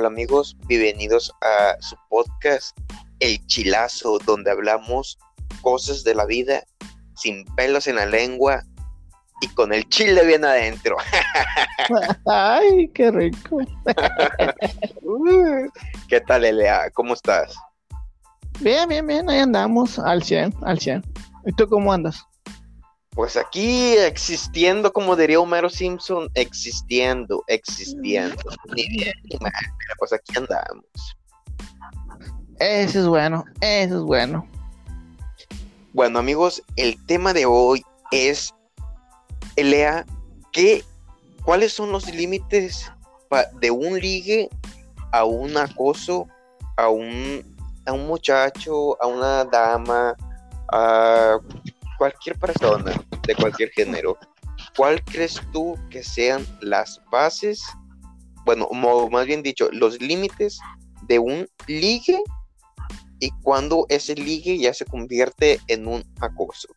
Hola amigos, bienvenidos a su podcast El Chilazo, donde hablamos cosas de la vida sin pelos en la lengua y con el chile bien adentro. Ay, qué rico. ¿Qué tal, Elea? ¿Cómo estás? Bien, bien, bien, ahí andamos, al 100, al 100. ¿Y tú cómo andas? Pues aquí existiendo, como diría Homero Simpson, existiendo, existiendo. Ni bien ni mal, pero pues aquí andamos. Eso es bueno, eso es bueno. Bueno, amigos, el tema de hoy es, Elea, ¿qué, ¿cuáles son los límites de un ligue a un acoso, a un, a un muchacho, a una dama, a cualquier persona de cualquier género, ¿cuál crees tú que sean las bases, bueno, más bien dicho, los límites de un ligue y cuando ese ligue ya se convierte en un acoso?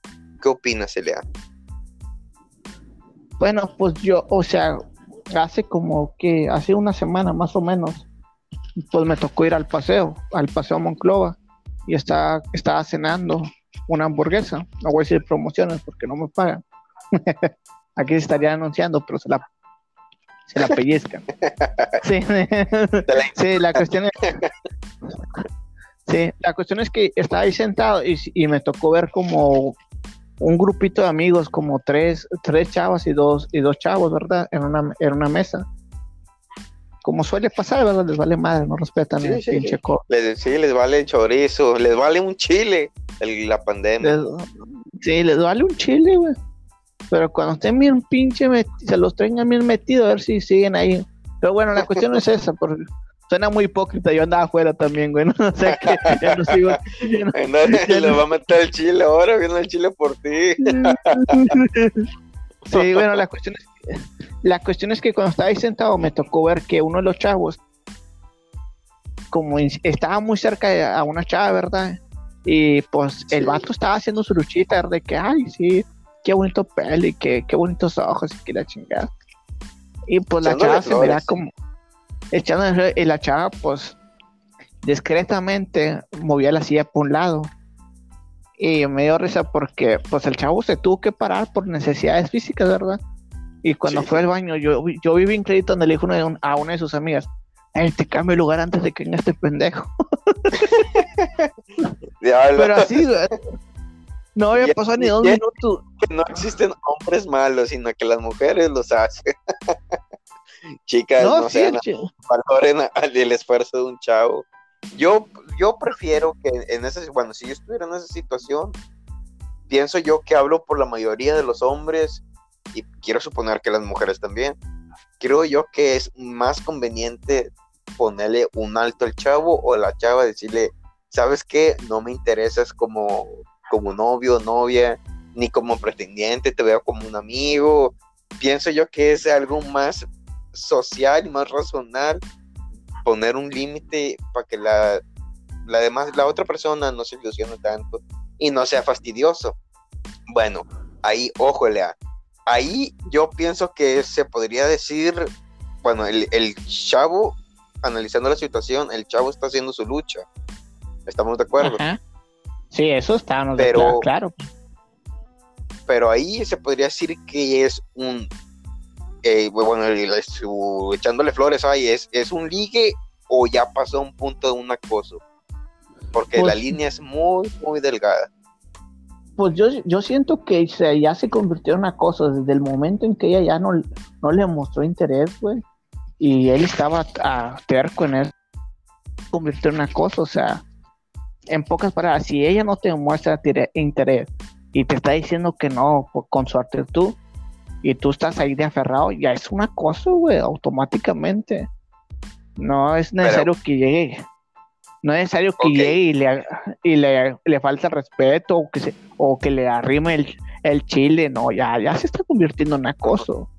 ¿Qué opinas, Elea? Bueno, pues yo, o sea, hace como que, hace una semana más o menos, pues me tocó ir al paseo, al paseo Monclova, y estaba, estaba cenando una hamburguesa. No voy a decir promociones porque no me pagan. Aquí se estaría anunciando, pero se la, se la pellizcan. Sí, sí, la cuestión es. Sí, la cuestión es que estaba ahí sentado y, y, me tocó ver como un grupito de amigos, como tres, tres chavas y dos, y dos chavos, ¿verdad? En una, en una mesa como suele pasar, ¿verdad? Les vale madre, no respetan el pinche les, Sí, les vale chorizo, les vale un chile la pandemia. sí, les vale un chile, güey. Pero cuando estén bien pinche, se los tengan bien metidos, a ver si siguen ahí. Pero bueno, la cuestión no es esa, porque suena muy hipócrita. Yo andaba afuera también, güey. No sé qué, ya no sigo. le va a meter el chile ahora, viene el chile por ti. sí, bueno, la cuestión es la cuestión es que cuando estaba ahí sentado me tocó ver que uno de los chavos, como estaba muy cerca a una chava, ¿verdad? Y pues el vato estaba haciendo su luchita de que, ay, sí, qué bonito pelo y qué, qué bonitos ojos y que la chingada. Y pues la chava se verá como echando y la chava pues discretamente movía la silla por un lado. Y me dio risa porque pues el chavo se tuvo que parar por necesidades físicas, ¿verdad? Y cuando fue al baño, yo, yo vi bien crédito donde le dijo a una de sus amigas, Ay, te cambio el lugar antes de que venga este pendejo. Pero así, no había pasado ni dos minutos. Que no existen hombres malos, sino que las mujeres los hacen. Chicas, no, sean, valoren el esfuerzo de un chavo. Yo, yo prefiero que en ese, bueno, si yo estuviera en esa situación, pienso yo que hablo por la mayoría de los hombres y quiero suponer que las mujeres también, creo yo que es más conveniente ponerle un alto al chavo o a la chava, decirle, ¿sabes qué? No me interesas como, como novio, novia, ni como pretendiente, te veo como un amigo. Pienso yo que es algo más social y más razonal poner un límite para que la, la la otra persona no se ilusione tanto y no sea fastidioso. Bueno, ahí, ojo, Lea, ahí yo pienso que se podría decir, bueno, el, chavo, analizando la situación, el chavo está haciendo su lucha. ¿Estamos de acuerdo? Sí, eso está, pero, claro. Pero ahí se podría decir que es un, eh, bueno, echándole flores ahí, es, es un ligue o ya pasó un punto de un acoso. Porque la pues línea es muy, muy delgada pues yo, yo siento que ya se convirtió en una cosa desde el momento en que ella ya no, no le mostró interés, güey. Y él estaba a terco en él. Convirtió en una cosa, o sea, en pocas palabras, si ella no te muestra interés y te está diciendo que no con su actitud y tú estás ahí de aferrado, ya es una cosa, güey, automáticamente. No es necesario que llegue no es necesario que llegue y le, y le, le falta respeto o que, se, o que le arrime el, el chile, no, ya, ya se está convirtiendo en acoso.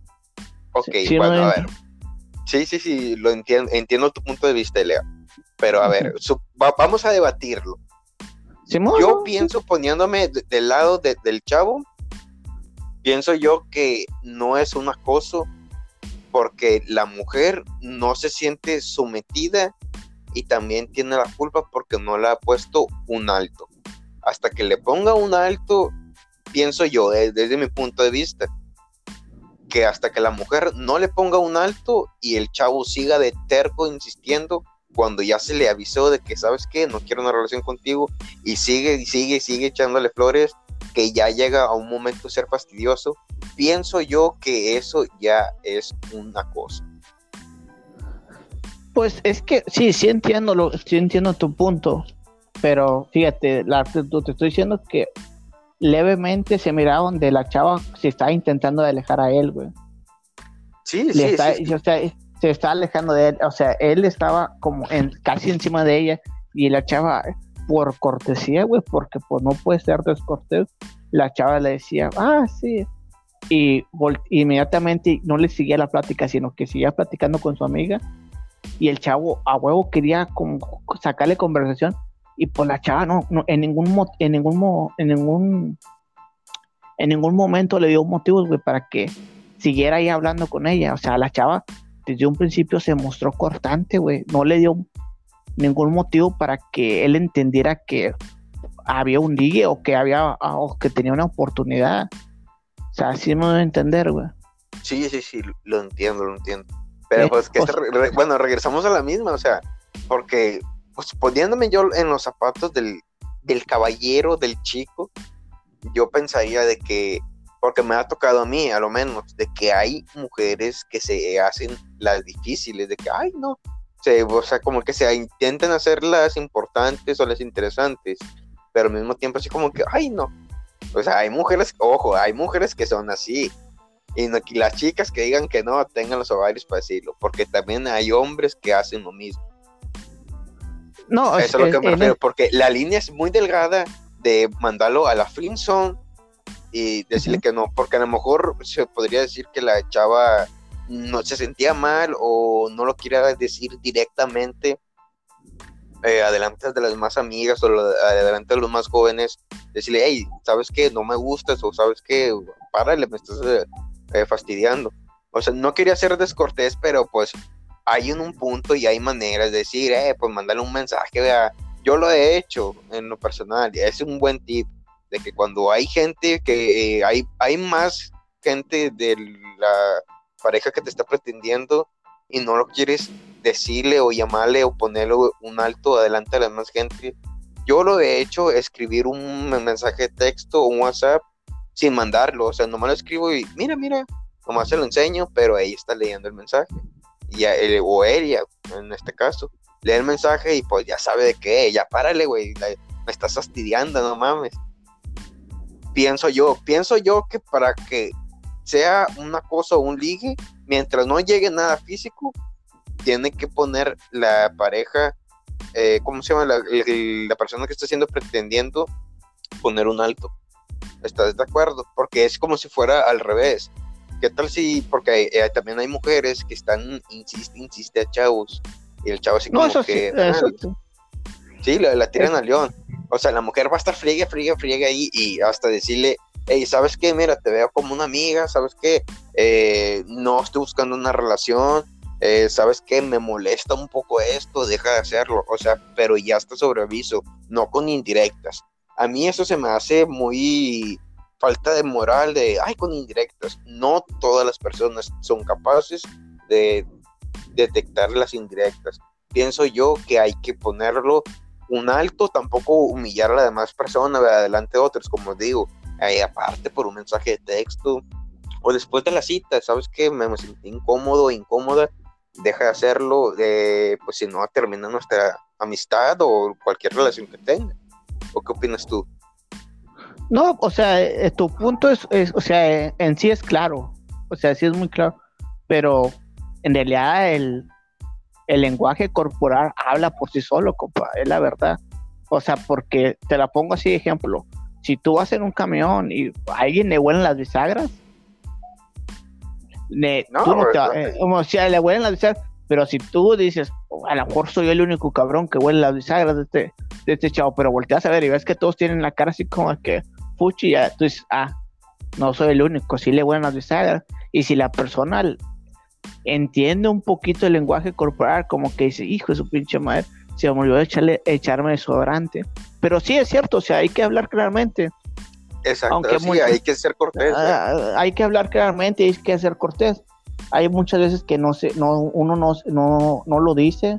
Ok, bueno, a ver. Sí, sí, sí, lo entiendo, entiendo tu punto de vista, Lea. Pero a ver, vamos a debatirlo. yo pienso poniéndome del lado del chavo, pienso yo que no es un acoso porque la mujer no se siente sometida y también tiene la culpa porque no le ha puesto un alto. Hasta que le ponga un alto, pienso yo, desde mi punto de vista, que hasta que la mujer no le ponga un alto y el chavo siga de terco insistiendo, cuando ya se le avisó de que, ¿sabes qué? No quiero una relación contigo y sigue sigue sigue echándole flores, que ya llega a un momento ser fastidioso, pienso yo que eso ya es una cosa. Pues es que sí, sí entiendo, lo, sí entiendo tu punto, pero fíjate, la, te, te estoy diciendo que levemente se mira donde la chava se está intentando de alejar a él, güey. Sí, sí, sí, O sea, se está alejando de él, o sea, él estaba como en, casi encima de ella y la chava, por cortesía, güey, porque pues no puede ser descortés, la chava le decía, ah, sí, y inmediatamente no le seguía la plática, sino que seguía platicando con su amiga y el chavo a huevo quería como sacarle conversación y pues la chava no, en ningún en ningún en ningún en ningún momento le dio motivos güey para que siguiera ahí hablando con ella. O sea la chava desde un principio se mostró cortante güey. No le dio ningún motivo para que él entendiera que había un ligue o que había o que tenía una oportunidad. O sea así me debe entender güey. Sí sí sí lo entiendo lo entiendo. Pero pues que, bueno, regresamos a la misma, o sea, porque pues poniéndome yo en los zapatos del, del caballero, del chico, yo pensaría de que, porque me ha tocado a mí, a lo menos, de que hay mujeres que se hacen las difíciles, de que, ay, no, o sea, como que se intentan hacer las importantes o las interesantes, pero al mismo tiempo así como que, ay, no. O sea, hay mujeres, ojo, hay mujeres que son así, y, no, las chicas que digan que no tengan los ovarios para decirlo, porque también hay hombres que hacen lo mismo. No, eso es, lo que me refiero, porque la línea es muy delgada de mandarlo a la Flintstone y decirle que no, porque a lo mejor se podría decir que la chava no se sentía mal o no lo quiera decir directamente eh, adelante de las más amigas o adelante de los más jóvenes, decirle, hey, ¿sabes qué? No me gustas o ¿sabes qué? Párale, me estás eh, fastidiando. O sea, no quería ser descortés, pero pues hay en un punto y hay maneras de decir, eh, pues mandarle un mensaje, vea, yo lo he hecho en lo personal, es un buen tip, de que cuando hay gente que eh, hay, hay más gente de la pareja que te está pretendiendo y no lo quieres decirle o llamarle o ponerle un alto adelante a la más gente, yo lo he hecho, escribir un mensaje de texto o un WhatsApp sin mandarlo, o sea, nomás lo escribo y mira, mira, nomás se lo enseño, pero ahí está leyendo el mensaje. Y él, o ella, en este caso, lee el mensaje y pues ya sabe de qué, ya párale, güey, me estás fastidiando, no mames. Pienso yo, pienso yo que para que sea una cosa o un ligue, mientras no llegue nada físico, tiene que poner la pareja, eh, ¿cómo se llama? La, la persona que está siendo pretendiendo, poner un alto ¿Estás de acuerdo? Porque es como si fuera al revés. ¿Qué tal si, porque eh, también hay mujeres que están, insiste, insiste a chavos, y el chavo así como que... Sí, ah, la, tiran al león. O sea, la mujer va a estar friegue, friegue, friegue ahí y hasta decirle, hey, ¿sabes qué? Mira, te veo como una amiga, ¿sabes qué? Eh, no estoy buscando una relación, eh, ¿sabes qué? Me molesta un poco esto, deja de hacerlo. O sea, pero ya está sobre aviso, no con indirectas a mí eso se me hace muy falta de moral de, ay, con indirectas. No todas las personas son capaces de detectar las indirectas. Pienso yo que hay que ponerlo un alto, tampoco humillar a la demás persona adelante de otros, como digo, ahí aparte por un mensaje de texto o después de la cita, ¿sabes qué? Me, me sentí incómodo, incómoda, deja de hacerlo, eh, pues si no termina nuestra amistad o cualquier relación que tenga. ¿O qué opinas tú? No, o sea, eh, tu punto es, o sea, en sí es claro, o sea, sí es muy claro, pero en realidad el, lenguaje corporal habla por sí solo, compa, es la verdad. O sea, porque te la pongo así de ejemplo. Si tú vas en un camión y a alguien le huelen las bisagras, no, eh, o sea, le huelen las bisagras, pero si tú dices, oh, a lo mejor soy el único cabrón que huele las bisagras de este, de este chavo, pero volteas a ver y ves que todos tienen la cara así como que fuchi, ya tú dices, ah, no soy el único, sí le huelen las bisagras. Y si la persona entiende un poquito el lenguaje corporal, como que dice, hijo de su pinche madre, se me olvidó echarle, echarme desodorante. Pero sí es cierto, o sea, hay que hablar claramente. Exacto, Aunque sí, hay que ser cortés. Ah, hay que hablar claramente, hay que ser cortés. Hay muchas veces que no se, no, uno no, no, no lo dice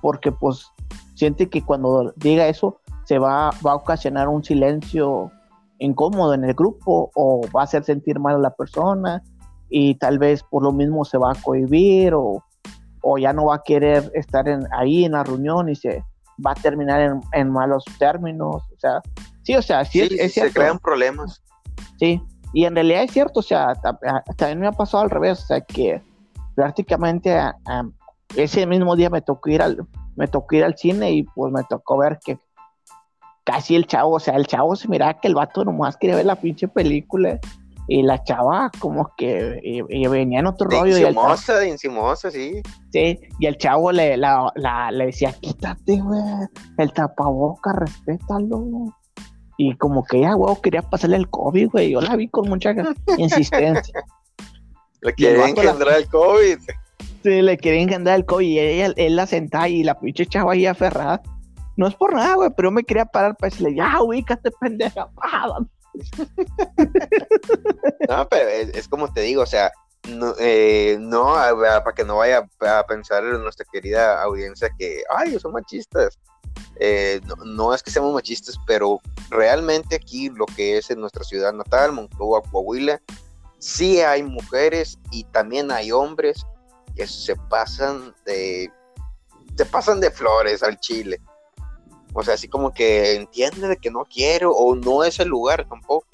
porque pues siente que cuando diga eso se va, va a ocasionar un silencio incómodo en el grupo o va a hacer sentir mal a la persona y tal vez por lo mismo se va a cohibir o, o ya no va a querer estar en, ahí en la reunión y se va a terminar en, en malos términos. O sea, sí, o sea, sí, es, Se crean problemas. Sí, y en realidad es cierto, o sea, también me ha pasado al revés, o sea, que prácticamente ese mismo día me tocó ir al me tocó ir al cine y pues me tocó ver que casi el chavo, o sea, el chavo se miraba que el vato nomás quería ver la pinche película y la chava como que y, venía en otro rollo. Insimosa, de insimosa, sí. Sí, y el chavo le, la, le decía, quítate, güey, el tapaboca, respétalo. Y como que ya, güey, quería pasarle el COVID, güey. Yo la vi con mucha insistencia. le quería engendrar el COVID. Sí, le quería engendrar el COVID y ella, él la sentaba y la pinche chava ahí aferrada. No es por nada, güey, pero me quería parar para decirle, ya, ubícate, pendeja. no, pero es, como te digo, o sea, no, eh, no para que no vaya a pensar en nuestra querida audiencia que, ay, son machistas. Eh, no, es que seamos machistas, pero realmente aquí lo que es en nuestra ciudad natal, Monclova, Coahuila, sí hay mujeres y también hay hombres que se pasan de se pasan de flores al chile. O sea, así como que entiende de que no quiero o no es el lugar tampoco.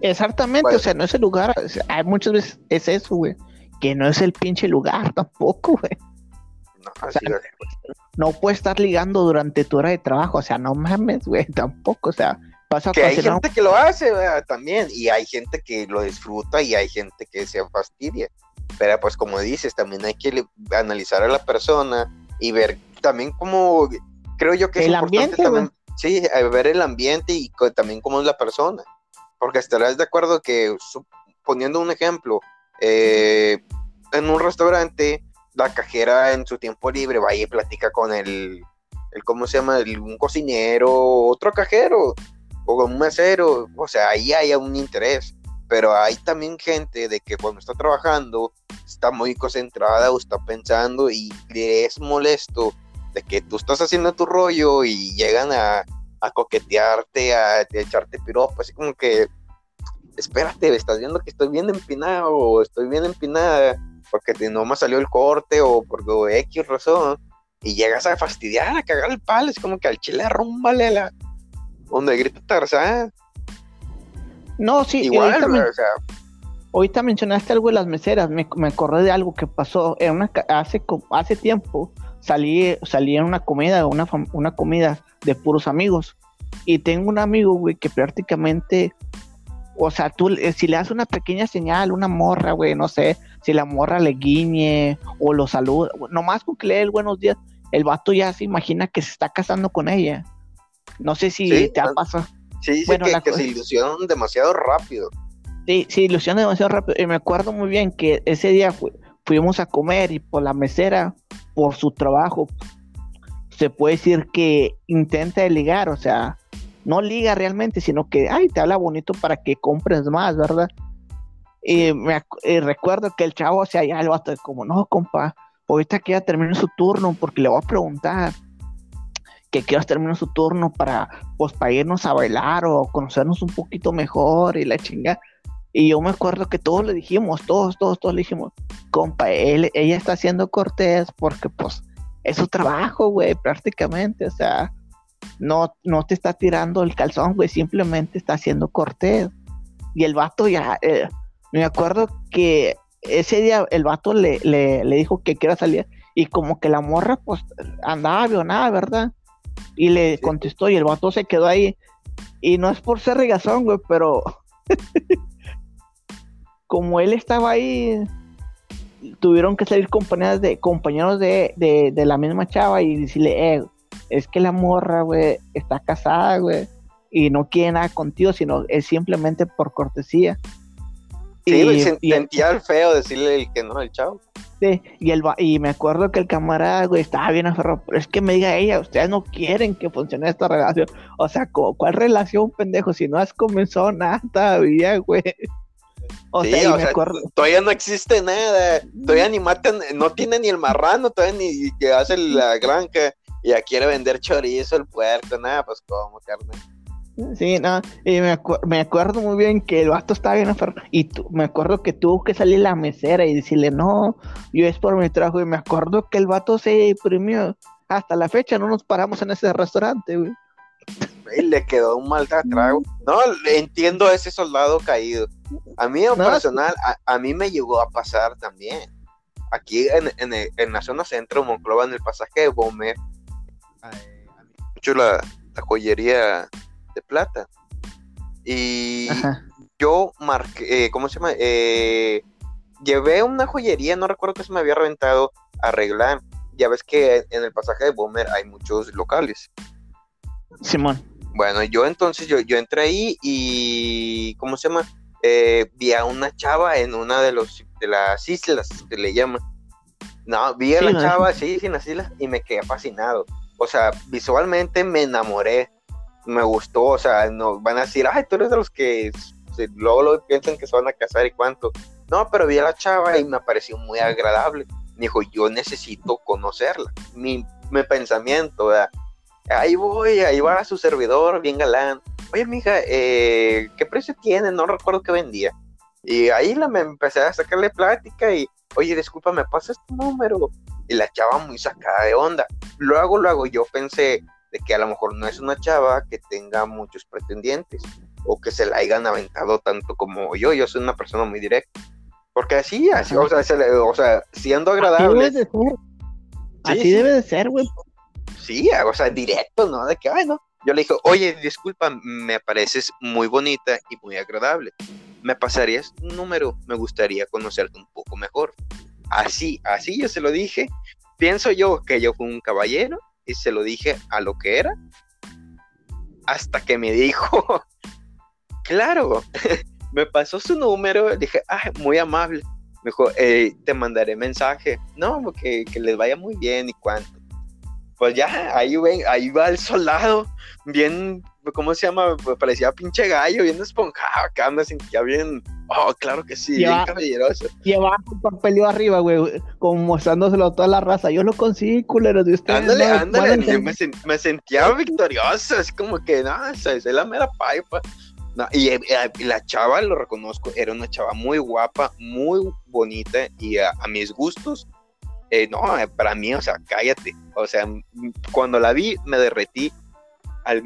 Exactamente, o sea, no es el lugar. hay muchas veces es eso, güey. Que no es el pinche lugar tampoco, güey. No, así no puedes estar ligando durante tu hora de trabajo, o sea, no mames, güey, tampoco, o sea, pasa que hay gente que lo hace, también, y hay gente que lo disfruta y hay gente que se fastidia. Pero pues como dices, también hay que analizar a la persona y ver también cómo creo yo que es el ambiente, también, sí, ver el ambiente y también cómo es la persona. Porque estarás de acuerdo que, poniendo un ejemplo, eh, en un restaurante, la cajera en su tiempo libre va y platica con el, el ¿cómo se llama? un cocinero, otro cajero, o con un mesero, o sea, ahí hay un interés. Pero hay también gente de que cuando está trabajando está muy concentrada o está pensando y le es molesto de que tú estás haciendo tu rollo y llegan a, coquetearte, a, echarte piropo, así como que, espérate, estás viendo que estoy bien empinado o estoy bien empinada porque no me salió el corte o por X razón y llegas a fastidiar, a cagar el palo, es como que al chile arrúmbale la donde grita Tarzán. No, sí, igual, ahorita, o sea, ahorita mencionaste algo de las meseras, me, me acordé de algo que pasó en una, hace, hace tiempo salí, salí en una comida, una, una comida de puros amigos. Y tengo un amigo, güey, que prácticamente, o sea, tú, eh, si le das una pequeña señal, una morra, güey, no sé, si la morra le guiñe o lo saluda, nomás con que le dé el buenos días, el vato ya se imagina que se está casando con ella. No sé si te ha pasado. Sí, bueno, que, se ilusionan demasiado rápido. Sí, se ilusionan demasiado rápido. Y me acuerdo muy bien que ese día fuimos a comer y por la mesera por su trabajo, se puede decir que intenta ligar, o sea, no liga realmente, sino que, ay, te habla bonito para que compres más, ¿verdad? Y me recuerdo que el chavo, o sea, ya el vato, como, no, compa, ahorita que ya termine su turno, porque le voy a preguntar que quieras terminar su turno para, pues, para irnos a bailar o conocernos un poquito mejor y la chinga. Y yo me acuerdo que todos le dijimos, todos, todos, todos le dijimos, compa, él, ella está haciendo cortés porque pues es su trabajo, güey, prácticamente, o sea, no, no te está tirando el calzón, güey, simplemente está haciendo cortés. Y el vato ya, eh, me acuerdo que ese día el vato le, le, dijo que quiera salir y como que la morra pues andaba avionada, ¿verdad? Y le contestó y el vato se quedó ahí. Y no es por ser regazón, güey, pero como él estaba ahí, tuvieron que salir compañeros de, compañeros de, la misma chava y decirle, eh, es que la morra, güey, está casada, güey, y no quiere nada contigo, sino es simplemente por cortesía. Sí, y, sentía el feo decirle el que no, el chavo. Sí, y, el, y me acuerdo que el camarada, güey, estaba bien aferrado, pero es que me diga ella, ustedes no quieren que funcione esta relación. O sea, ¿cuál relación, pendejo? Si no has comenzado nada todavía, güey. O sea, todavía no existe nada, todavía ni matan, no tiene ni el marrano, todavía ni que hace la granja, y ya quiere vender chorizo el puerco, nada, pues como carne. Sí, no, y me, me, acuerdo muy bien que el vato estaba bien enfermo. Y me acuerdo que tuvo que salir la mesera y decirle, no, yo es por mi trabajo. Y me acuerdo que el vato se deprimió. Hasta la fecha no nos paramos en ese restaurante, güey. Y le quedó un mal trago. No, entiendo a ese soldado caído. A mí, en personal, a, mí me llegó a pasar también. Aquí en, en, en la zona centro, Monclova, en el pasaje de Bomer, mucho la, la joyería de plata. Y yo marqué, eh, ¿cómo se llama? Eh, llevé una joyería, no recuerdo que se me había reventado, a arreglar. Ya ves que en el pasaje de Bomber hay muchos locales. Simón. Bueno, yo entonces, yo, yo entré ahí y, ¿cómo se llama? Eh, vi a una chava en una de, los, de las islas, que le llaman. No, vi a la chava, sí, en las islas, y me quedé fascinado. O sea, visualmente me enamoré me gustó, o sea, no van a decir, ay, tú eres de los que luego lo piensan que se van a casar y cuánto. No, pero vi a la chava y me pareció muy agradable. Me dijo, yo necesito conocerla. Mi, mi pensamiento, ¿verdad? ahí voy, ahí va su servidor, bien galán. Oye, mija, eh, ¿qué precio tiene? No recuerdo qué vendía. Y ahí la me empecé a sacarle plática y, oye, disculpa, ¿me pasas tu número? Y la chava muy sacada de onda. Luego, luego yo pensé, de que a lo mejor no es una chava que tenga muchos pretendientes o que se la hayan aventado tanto como yo. Yo soy una persona muy directa. Porque así, así, o sea, siendo agradable. Así debe de ser. güey. Sí, o sea, directo, ¿no? De que, ay, no. Yo le dije, oye, disculpa, me pareces muy bonita y muy agradable. ¿Me pasarías un número? Me gustaría conocerte un poco mejor. Así, así yo se lo dije. Pienso yo que yo fui un caballero y se lo dije a lo que era, hasta que me dijo, claro, me pasó su número, dije, ah, muy amable. Me dijo, eh, te mandaré mensaje. No, que, que les vaya muy bien y cuánto. Pues ya, ahí, ven, ahí va el soldado, bien ¿cómo se llama? parecía pinche gallo, bien esponjado acá, me sentía bien, oh, claro que sí, bien caballeroso. Llevaba un papelio arriba, güey, como mostrándoselo a toda la raza, yo lo conseguí, culero, de ustedes. Ándale, ándale, yo me, sentía victorioso, así como que, no, esa es la mera pipa. Eh, y, la chava, lo reconozco, era una chava muy guapa, muy bonita y a, mis gustos, eh, no, eh, para mí, o sea, cállate. O sea, cuando la vi, me derretí al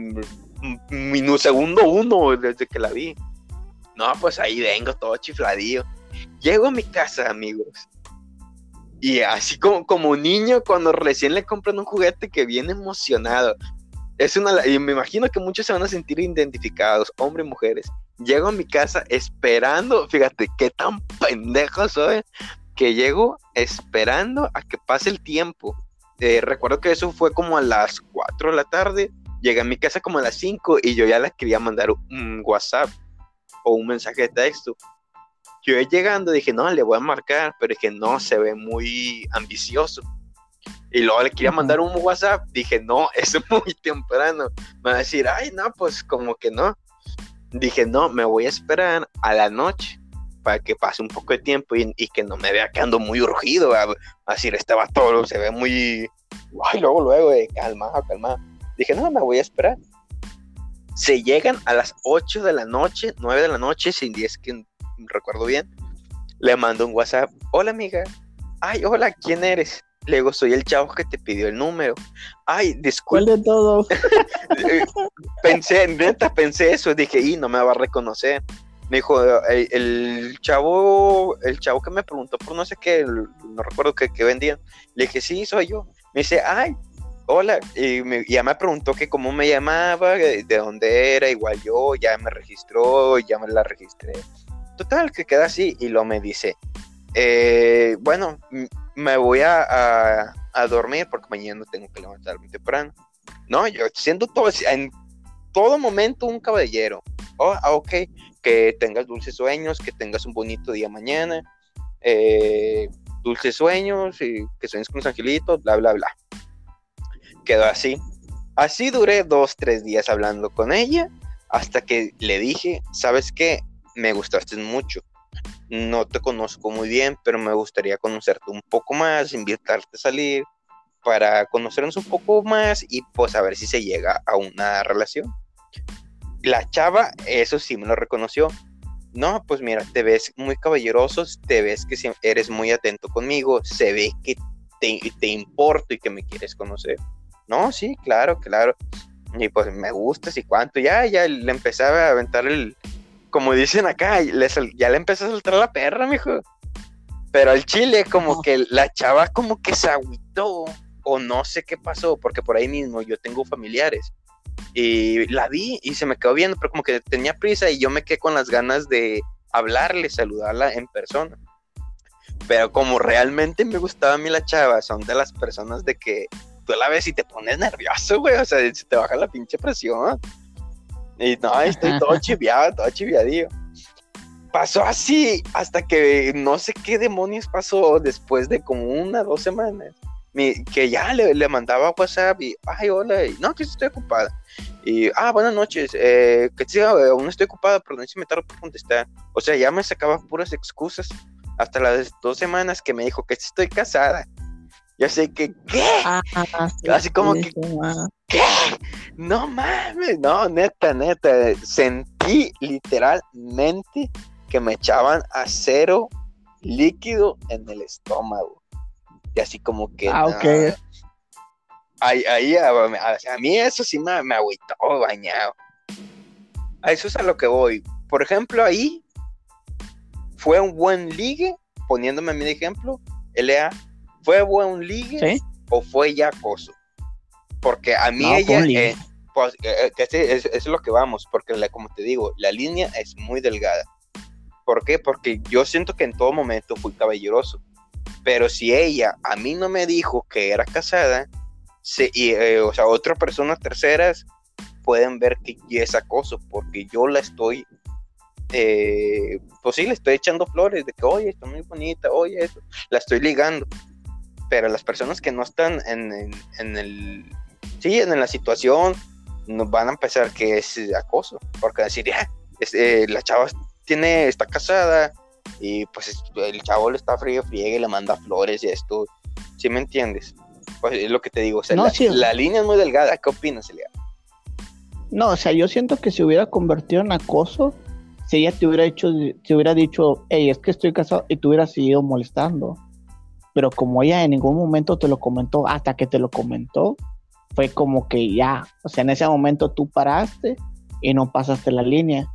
segundo uno desde que la vi. No, pues ahí vengo todo chifladillo. Llego a mi casa, amigos. Y así como, como niño, cuando recién le compran un juguete que viene emocionado. Es una, y me imagino que muchos se van a sentir identificados, hombres y mujeres. Llego a mi casa esperando, fíjate qué tan pendejo soy, que llego esperando a que pase el tiempo. Eh, recuerdo que eso fue como a las 4 de la tarde Llegué a mi casa como a las 5 y yo ya les quería mandar un WhatsApp o un mensaje de texto. Yo llegando dije, no, le voy a marcar, pero es que no, se ve muy ambicioso. Y luego le quería mandar un WhatsApp, dije, no, es muy temprano. Me va a decir, ay, no, pues como que no. Dije, no, me voy a esperar a la noche para que pase un poco de tiempo y, que no me vea que ando muy urgido. A, decir, este todo se ve muy. Ay, luego, luego, eh, calmado, calmado. Dije, no, me voy a esperar. Se llegan a las 8 de la noche, 9 de la noche, sin 10 que recuerdo bien. Le mando un WhatsApp. Hola, amiga. Ay, hola, ¿quién eres? Le digo, soy el chavo que te pidió el número. Ay, disculpe. de todo? pensé, neta, pensé eso. Dije, y no me va a reconocer. Me dijo, el, chavo, el chavo que me preguntó por no sé qué, no recuerdo qué, qué vendían. Le dije, sí, soy yo. Me dice, ay, hola, y, ya me preguntó que cómo me llamaba, de, dónde era, igual yo, ya me registró, ya me la registré. Total, que queda así, y lo me dice, eh, bueno, me voy a, dormir porque mañana tengo que levantarme temprano. No, yo siendo todo, en todo momento un caballero. Oh, ah, ok, que tengas dulces sueños, que tengas un bonito día mañana. Eh, dulces sueños y que sueñes con los angelitos, bla, bla, bla. Quedó así. Así duré dos, tres días hablando con ella hasta que le dije, ¿sabes qué? Me gustaste mucho. No te conozco muy bien, pero me gustaría conocerte un poco más, invitarte a salir para conocernos un poco más y pues a ver si se llega a una relación. La chava, eso sí me lo reconoció. No, pues mira, te ves muy caballeroso, te ves que eres muy atento conmigo, se ve que te, te importo y que me quieres conocer. No, sí, claro, claro. Y pues me gustas y cuánto. Ya, ya le empezaba a aventar el. Como dicen acá, ya le empezó a soltar la perra, mijo. Pero al chile, como que la chava, como que se agüitó. O no sé qué pasó, porque por ahí mismo yo tengo familiares. Y la vi y se me quedó viendo, pero como que tenía prisa y yo me quedé con las ganas de hablarle, saludarla en persona. Pero como realmente me gustaba a mí la chava, son de las personas de que tú la ves y te pones nervioso, güey, o sea, se te baja la pinche presión. Y no, estoy todo chiviado, todo chiviadillo. Pasó así hasta que no sé qué demonios pasó después de como una, dos semanas. Que ya le, le, mandaba WhatsApp y, ay, hola, y, no, que estoy ocupada. Y, ah, buenas noches, eh, que sí, aún estoy ocupada, pero no si me tardo por contestar. O sea, ya me sacaba puras excusas hasta las dos semanas que me dijo que estoy casada. Yo sé que, ¿qué? Ah, Así como que, ¿qué? No mames, no, neta, neta. Sentí literalmente que me echaban acero líquido en el estómago. Y así como que. Ah, ok. Ahí, ahí a, mí eso sí me, me agüitó bañado. A eso es a lo que voy. Por ejemplo, ahí fue un buen ligue, poniéndome a mi ejemplo, LA ¿Fue buen ligue o fue ya acoso? Porque a mí ella, eh, pues, eh, eh, es, es, lo que vamos, porque como te digo, la línea es muy delgada. ¿Por qué? Porque yo siento que en todo momento fui caballeroso. Pero si ella a mí no me dijo que era casada, y, o sea, otras personas terceras pueden ver que es acoso, porque yo la estoy, pues sí, le estoy echando flores de que, oye, está muy bonita, oye, eso, la estoy ligando. Pero las personas que no están en, el, sí, en la situación, nos van a pensar que es acoso, porque decir, ya, eh, la chava tiene, está casada y pues el chavo le está frío, friegue y le manda flores y esto, ¿sí me entiendes? Pues es lo que te digo, la, línea es muy delgada, ¿qué opinas, Elia? No, o sea, yo siento que se hubiera convertido en acoso si ella te hubiera hecho, te hubiera dicho, hey, es que estoy casado y te hubiera seguido molestando pero como ella en ningún momento te lo comentó, hasta que te lo comentó, fue como que ya, o sea, en ese momento tú paraste y no pasaste la línea.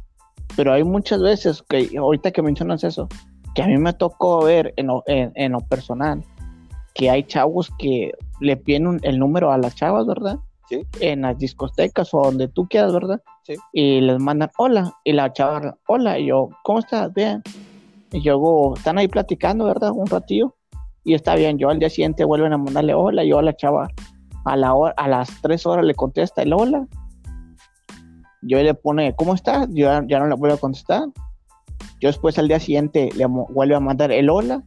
Pero hay muchas veces que, ahorita que mencionas eso, que a mí me tocó ver en lo, en, lo personal, que hay chavos que le piden el número a las chavas, ¿verdad? Sí. En las discotecas o donde tú quieras, ¿verdad? Sí. Y les mandan hola, y la chava, hola, y yo, ¿cómo estás? Bien. Y luego están ahí platicando, ¿verdad? Un ratillo y está bien, yo al día siguiente vuelven a mandarle hola, yo a la chava a, la hora, a las tres horas le contesta el hola, yo le pone, ¿cómo estás? Yo ya no le vuelvo a contestar, yo después al día siguiente le vuelve a mandar el hola,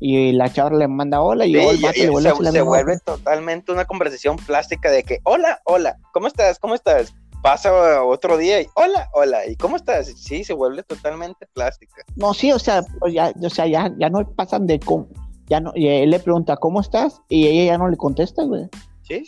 y la chava le manda hola y, yo, le vuelve se, se vuelve totalmente una conversación plástica de que hola, hola, ¿cómo estás? ¿Cómo estás? Pasa otro día y hola, hola, ¿y cómo estás? Sí, se vuelve totalmente plástica. No, sí, o sea, pues ya, o sea, ya, ya no pasan de ya no, y él le pregunta, ¿cómo estás? Y ella ya no le contesta, güey.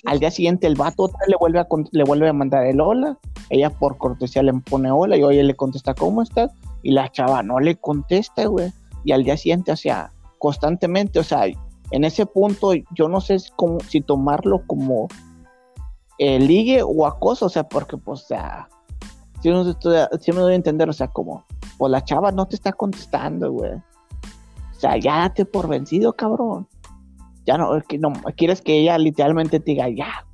Al día siguiente el vato otra le vuelve a le vuelve a mandar el hola, ella por cortesía le pone hola y oye le contesta ¿cómo estás? Y la chava no le contesta, güey. Y al día siguiente, o sea, constantemente, o sea, en ese punto yo no sé si tomarlo como el ligue o acoso, o sea, porque pues, o sea, si, me doy a entender, o sea, como, pues la chava no te está contestando, güey. O sea, ya date por vencido, cabrón. Ya no, no quieres que ella literalmente te diga, ya,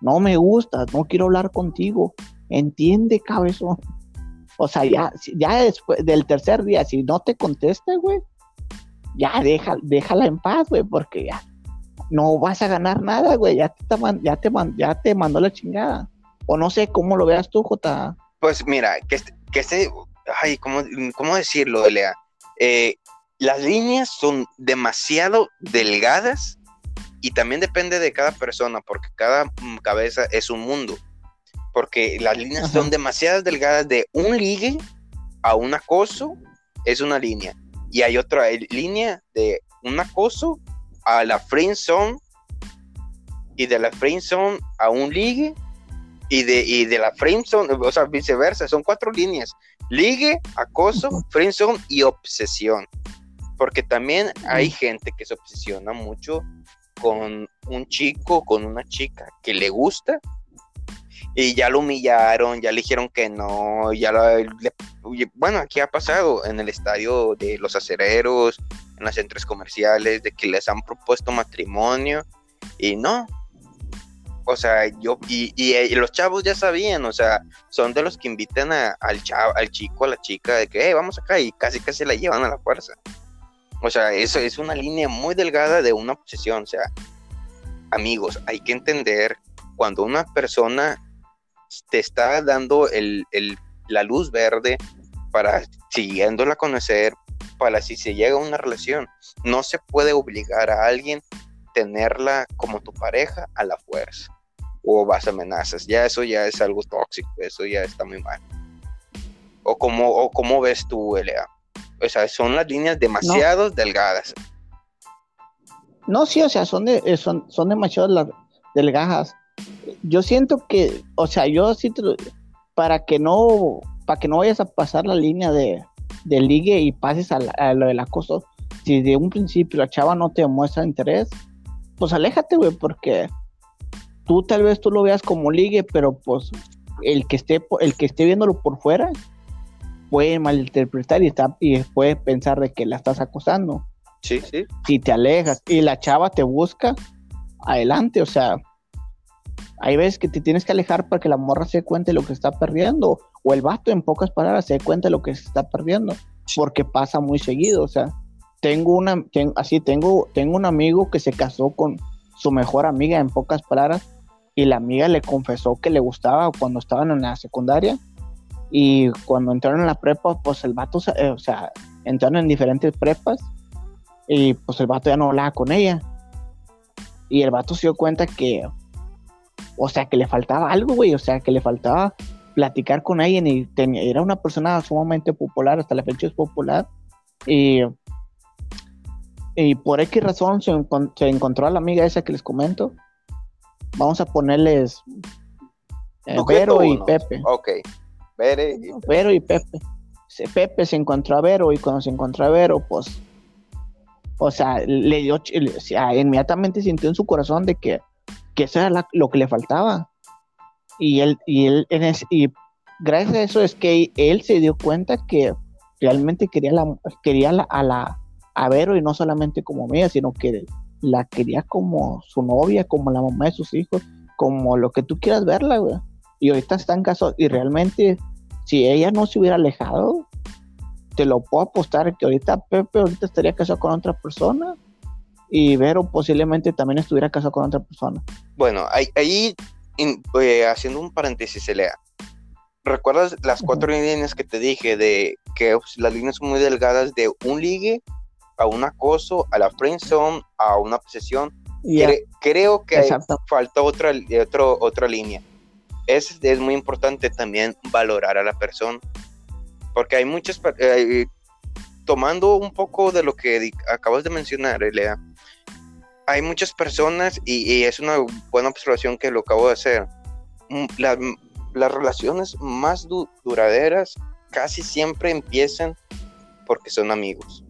no me gusta, no quiero hablar contigo. Entiende, cabezón. O sea, ya, ya después del tercer día, si no te contesta, güey, ya deja, déjala en paz, güey, porque ya no vas a ganar nada, güey. Ya te, ya, te, ya te mandó la chingada. O no sé cómo lo veas tú, Jota. Pues mira, que que este ay, ¿cómo, cómo decirlo, Lea? Eh, las líneas son demasiado delgadas y también depende de cada persona, porque cada mm, cabeza es un mundo. Porque las líneas son demasiado delgadas de un ligue a un acoso, es una línea. Y hay otra línea de un acoso a la friend zone y de la friend zone a un ligue y de, y de la friend zone, o sea, viceversa, son cuatro líneas. Ligue, acoso, friend zone y obsesión. Porque también hay gente que se obsesiona mucho con un chico, con una chica que le gusta y ya lo humillaron, ya le dijeron que no, ya bueno, aquí ha pasado en el estadio de los acereros, en los centros comerciales, de que les han propuesto matrimonio y no. O sea, yo, y, y, los chavos ya sabían, o sea, son de los que invitan al, chavo, al chico, a la chica, de que, hey, vamos acá, y casi casi la llevan a la fuerza. O sea, eso es una línea muy delgada de una obsesión. O sea, amigos, hay que entender cuando una persona te está dando el, la luz verde para siguiéndola a conocer, para si se llega a una relación. No se puede obligar a alguien tenerla como tu pareja a la fuerza o vas amenazas. Ya eso ya es algo tóxico, eso ya está muy mal. O como, o como ves tú, Elea. O sea, son las líneas demasiado delgadas. No, sí, o sea, son, de, eh, son, son demasiado delgadas yo siento que, o sea, yo sí para que no, para que no vayas a pasar la línea de, de ligue y pases a, lo del acoso, si de un principio la chava no te muestra interés, pues aléjate, güey, porque tú tal vez tú lo veas como ligue, pero pues el que esté, el que esté viéndolo por fuera puede malinterpretar y, está, y puede pensar de que la estás acosando. Sí, sí. Si te alejas y la chava te busca, adelante, o sea, hay veces que te tienes que alejar para que la morra se dé cuenta de lo que está perdiendo, o el vato en pocas palabras se dé cuenta de lo que se está perdiendo, porque pasa muy seguido, o sea, tengo una, así, tengo, tengo un amigo que se casó con su mejor amiga en pocas palabras, y la amiga le confesó que le gustaba cuando estaban en la secundaria, y cuando entraron en la prepa, pues el vato, eh, o sea, entraron en diferentes prepas, y pues el vato ya no hablaba con ella. Y el vato se dio cuenta que o sea, que le faltaba algo, güey, o sea, que le faltaba platicar con alguien y tenía, era una persona sumamente popular, hasta la fecha es popular. Y, y por X razón se, encontró a la amiga esa que les comento. Vamos a ponerles eh, Vero y Pepe. Ok, Vero y, Vero y Pepe. Pepe se encontró a Vero y cuando se encontró a Vero, pues, o sea, le dio, o sea, inmediatamente sintió en su corazón de que que eso era lo que le faltaba. Y él, y él, en y gracias a eso es que él se dio cuenta que realmente quería la, quería a la a Vero y no solamente como amiga, sino que la quería como su novia, como la mamá de sus hijos, como lo que tú quieras verla, güey. Y ahorita está en caso, y realmente, si ella no se hubiera alejado, te lo puedo apostar que ahorita Pepe ahorita estaría casado con otra persona y Vero posiblemente también estuviera casado con otra persona. Bueno, ahí, eh, haciendo un paréntesis, se lea. ¿Recuerdas las cuatro líneas que te dije de que pues, las líneas son muy delgadas de un ligue a un acoso, a la friendzone, a una posesión? creo que falta otra, otro, otra línea. Es, es muy importante también valorar a la persona. Porque hay muchas, eh, tomando un poco de lo que acabas de mencionar, Lea, hay muchas personas, y, es una buena observación que lo acabo de hacer, mm, las relaciones más duraderas casi siempre empiezan porque son amigos.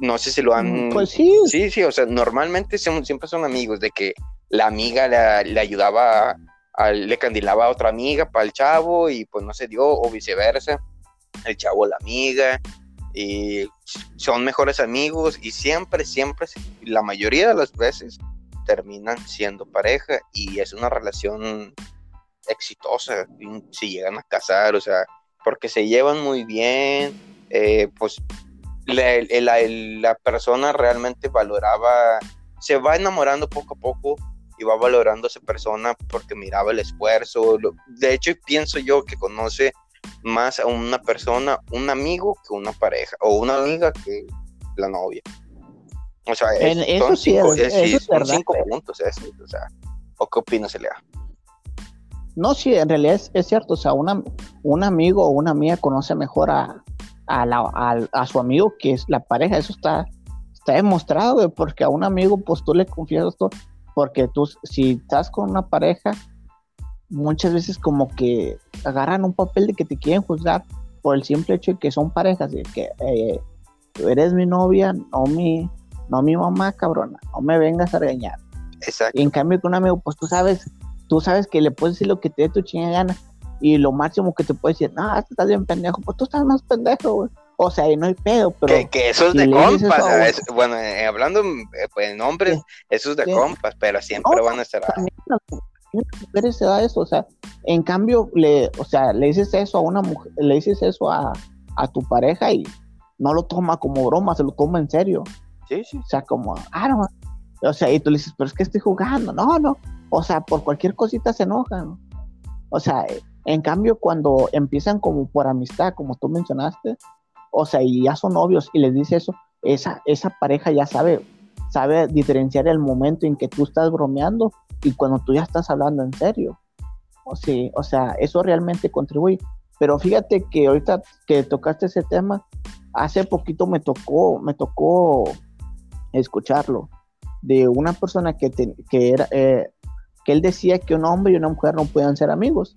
No sé si lo han... Mm, pues sí. Sí, sí, o sea, normalmente siempre son amigos, de que la amiga le, ayudaba, le candilaba a otra amiga para el chavo y pues no se dio, o viceversa, el chavo la amiga, y son mejores amigos y siempre, siempre, la mayoría de las veces terminan siendo pareja y es una relación exitosa si llegan a casar, o sea, porque se llevan muy bien, eh, pues la, persona realmente valoraba, se va enamorando poco a poco y va valorando a esa persona porque miraba el esfuerzo. de hecho, pienso yo que conoce más a una persona, un amigo que una pareja, o una amiga que la novia. O sea, son, cinco, puntos eso, o sea, ¿o qué opinas, Elea? No, sí, en realidad es, cierto, o sea, una, un amigo o una amiga conoce mejor a, a, su amigo que es la pareja, eso está, está demostrado, porque a un amigo pues tú le confiesas todo, porque tú si estás con una pareja, muchas veces como que agarran un papel de que te quieren juzgar por el simple hecho de que son parejas, de que eh, tú eres mi novia, no mi, no mi mamá, cabrona, no me vengas a regañar. Exacto. Y en cambio con un amigo, pues tú sabes, tú sabes que le puedes decir lo que te dé tu chingada gana, y lo máximo que te puede decir, no, estás bien pendejo, pues tú estás más pendejo, güey. O sea, ahí no hay pedo, pero. Que, eso es de compas. bueno, eh, hablando pues, en nombres, eso es de compas, pero siempre van a estar. mujeres se da eso, o sea, en cambio, le, o sea, le dices eso a una mujer, le dices eso a, a tu pareja y no lo toma como broma, se lo toma en serio. Sí, sí. O sea, como, ah, no. O sea, y tú le dices, pero es que estoy jugando. No, no. O sea, por cualquier cosita se enojan. O sea, en cambio, cuando empiezan como por amistad, como tú mencionaste, o sea, y ya son novios y les dice eso, esa, esa pareja ya sabe, sabe diferenciar el momento en que tú estás bromeando y cuando tú ya estás hablando en serio. O, sí, o sea, eso realmente contribuye. Pero fíjate que ahorita que tocaste ese tema, hace poquito me tocó, me tocó escucharlo de una persona que, que era, eh, que él decía que un hombre y una mujer no pueden ser amigos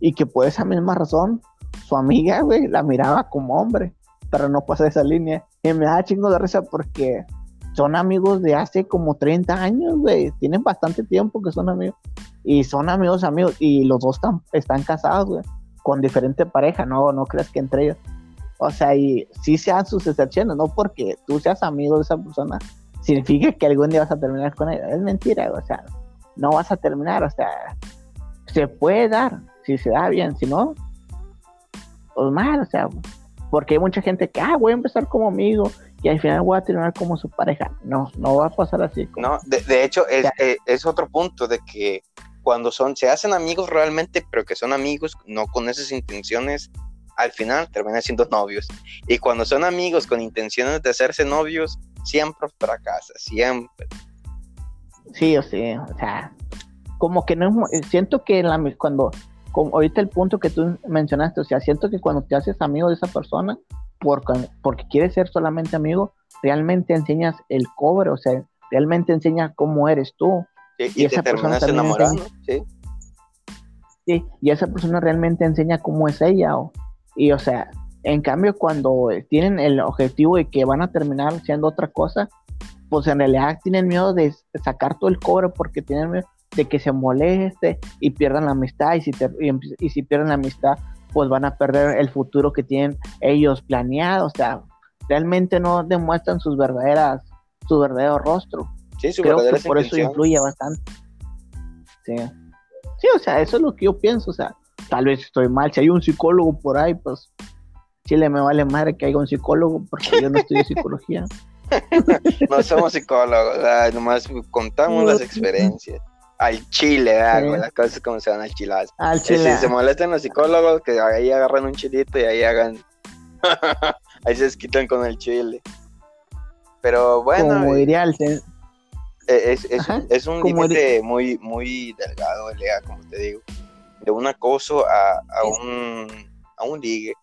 y que por esa misma razón su amiga, güey, la miraba como hombre, pero no pasa esa línea. Y me da chingo de risa porque son amigos de hace como 30 años, güey. Tienen bastante tiempo que son amigos. Y son amigos, amigos. Y los dos están, casados, güey. Con diferente pareja, no, no creas que entre ellos. O sea, y sí sean sus excepciones, no porque tú seas amigo de esa persona, significa que algún día vas a terminar con ella. Es mentira, o sea, no vas a terminar, o sea, se puede dar, si se da bien, si no, pues mal, o sea, porque hay mucha gente que, ah, voy a empezar como amigo y al final voy a terminar como su pareja. No, no va a pasar así. No, de, hecho, es, eh, es, otro punto de que cuando son, se hacen amigos realmente, pero que son amigos no con esas intenciones, al final terminan siendo novios. Y cuando son amigos con intenciones de hacerse novios, siempre fracasa, siempre. Sí, o sí, o sea, como que no es, siento que la, cuando como ahorita el punto que tú mencionaste, o sea, siento que cuando te haces amigo de esa persona, porque, porque quieres ser solamente amigo, realmente enseñas el cobre, o sea, realmente enseñas cómo eres tú. y, esa persona enamorando, sí. Sí, y esa persona realmente enseña cómo es ella, y o sea, en cambio cuando tienen el objetivo de que van a terminar siendo otra cosa, pues en realidad tienen miedo de sacar todo el cobre porque tienen miedo de que se moleste y pierdan la amistad y si, y, si pierden la amistad pues van a perder el futuro que tienen ellos planeado, o sea, realmente no demuestran sus verdaderas, su verdadero rostro. Sí, su Creo que por eso influye bastante. Sí. sí, o sea, eso es lo que yo pienso, o sea, tal vez estoy mal, si hay un psicólogo por ahí, pues Chile me vale madre que haya un psicólogo porque yo no estudio psicología. no somos psicólogos, nomás contamos las experiencias al chile, las cosas como se van al chilazo. Al chile. Si se molestan los psicólogos, que ahí agarran un chilito y ahí hagan. ahí se desquitan con el chile. Pero bueno. Como diría el. E, es, es, es, un límite muy, muy delgado, Lea, como te digo. De un acoso a, a, un, a un ligue.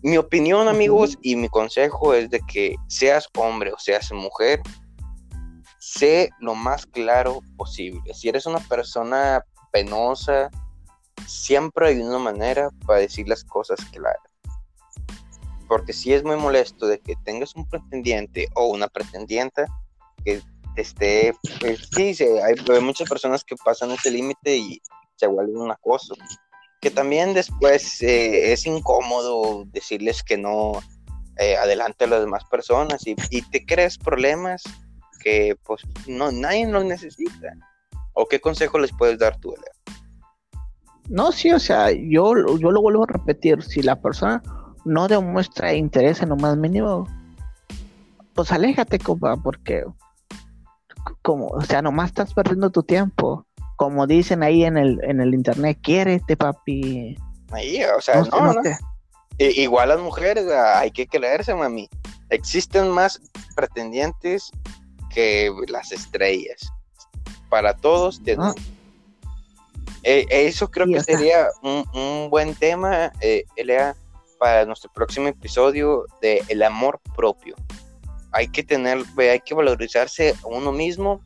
Mi opinión, amigos, y mi consejo es de que seas hombre o seas mujer, sé lo más claro posible. Si eres una persona penosa, siempre hay una manera para decir las cosas claras. Porque si es muy molesto de que tengas un pretendiente o una pretendienta que te esté, pues, sí, hay, muchas personas que pasan ese límite y se vuelve un acoso. Que también después eh, es incómodo decirles que no eh, adelante a las demás personas y, y te crees problemas que pues no, nadie los necesita. ¿O qué consejo les puedes dar tú, Lea? No, sí, o sea, yo, yo lo vuelvo a repetir, si la persona no demuestra interés en lo más mínimo, pues aléjate, compa, porque como, o sea, nomás estás perdiendo tu tiempo. Como dicen ahí en el, en el internet, quiérete, papi. Ahí, o sea, no, no, igual las mujeres, hay que creerse, mami. Existen más pretendientes que las estrellas. Para todos, ah. eh, eso creo que sería un, buen tema, eh, Elea, para nuestro próximo episodio de el amor propio. Hay que tener, hay que valorizarse a uno mismo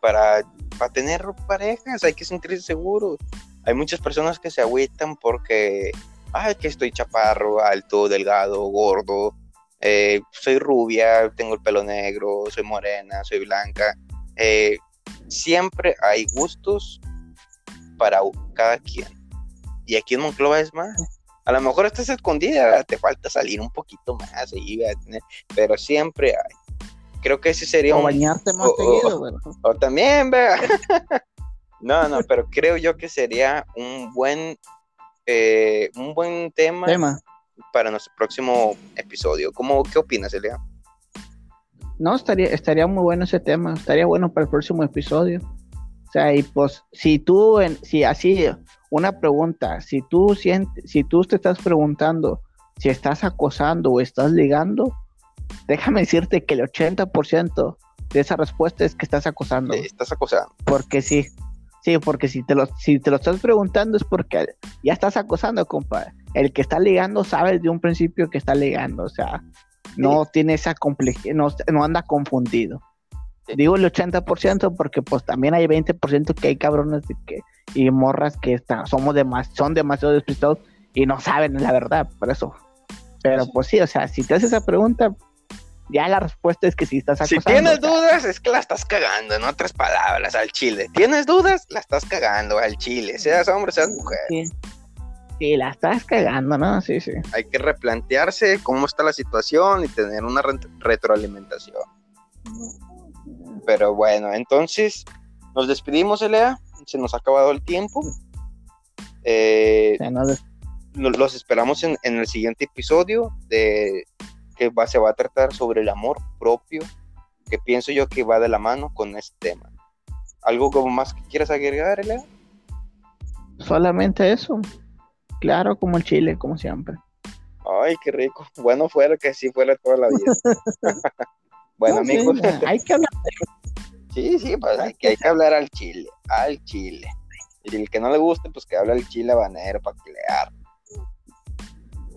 para, para tener parejas, hay que sentirse seguro. Hay muchas personas que se agüitan porque, ay, que estoy chaparro, alto, delgado, gordo, eh, soy rubia, tengo el pelo negro, soy morena, soy blanca. Eh, siempre hay gustos para cada quien. Y aquí en Monclova es más. A lo mejor estás escondida, te falta salir un poquito más, pero siempre hay. Creo que ese sería o bañarte más seguido, o, también, vea. no, no, pero creo yo que sería un buen, eh, un buen tema, tema para nuestro próximo episodio. ¿Cómo, ¿Qué opinas, Elia? No, estaría, estaría muy bueno ese tema, estaría bueno para el próximo episodio. O sea, y pues, si tú, en, si así, una pregunta, si tú sientes, si tú te estás preguntando si estás acosando o estás ligando, déjame decirte que el 80% de esa respuesta es que estás acosando. estás acosando. Porque sí, sí, porque si te, lo, si te lo estás preguntando es porque ya estás acosando, compadre el que está ligando sabe desde un principio que está ligando, o sea, no tiene esa complejidad, no, anda confundido. Digo el 80% porque pues también hay 20% que hay cabrones que, y morras que están, somos son demasiado despistados y no saben la verdad, por eso. Pero pues sí, o sea, si te haces esa pregunta, ya la respuesta es que si estás acosando. Si tienes dudas, es que la estás cagando, en otras palabras, al chile. ¿Tienes dudas? La estás cagando al chile, seas hombre, seas mujer. Sí. Sí, la estás cagando, ¿no? Sí, sí. Hay que replantearse cómo está la situación y tener una retroalimentación. Pero bueno, entonces nos despedimos, Elea. Se nos ha acabado el tiempo. Eh, los esperamos en, el siguiente episodio de que va, se va a tratar sobre el amor propio, que pienso yo que va de la mano con este tema. ¿Algo como más que quieras agregar, Elea? Solamente eso. Claro, como el chile, como siempre. Ay, qué rico. Bueno fuera que sí fuera toda la vida. bueno, amigos. hay que hablar. Sí, sí, pues hay que, hay que hablar al chile, al chile. Y el que no le guste, pues que hable al chile habanero para que le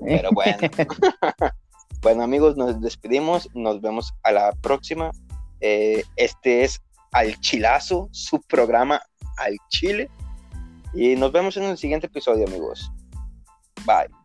Pero bueno. bueno, amigos, nos despedimos. Nos vemos a la próxima. Eh, este es Al Chilazo, su programa Al Chile. Y nos vemos en el siguiente episodio, amigos. Bye.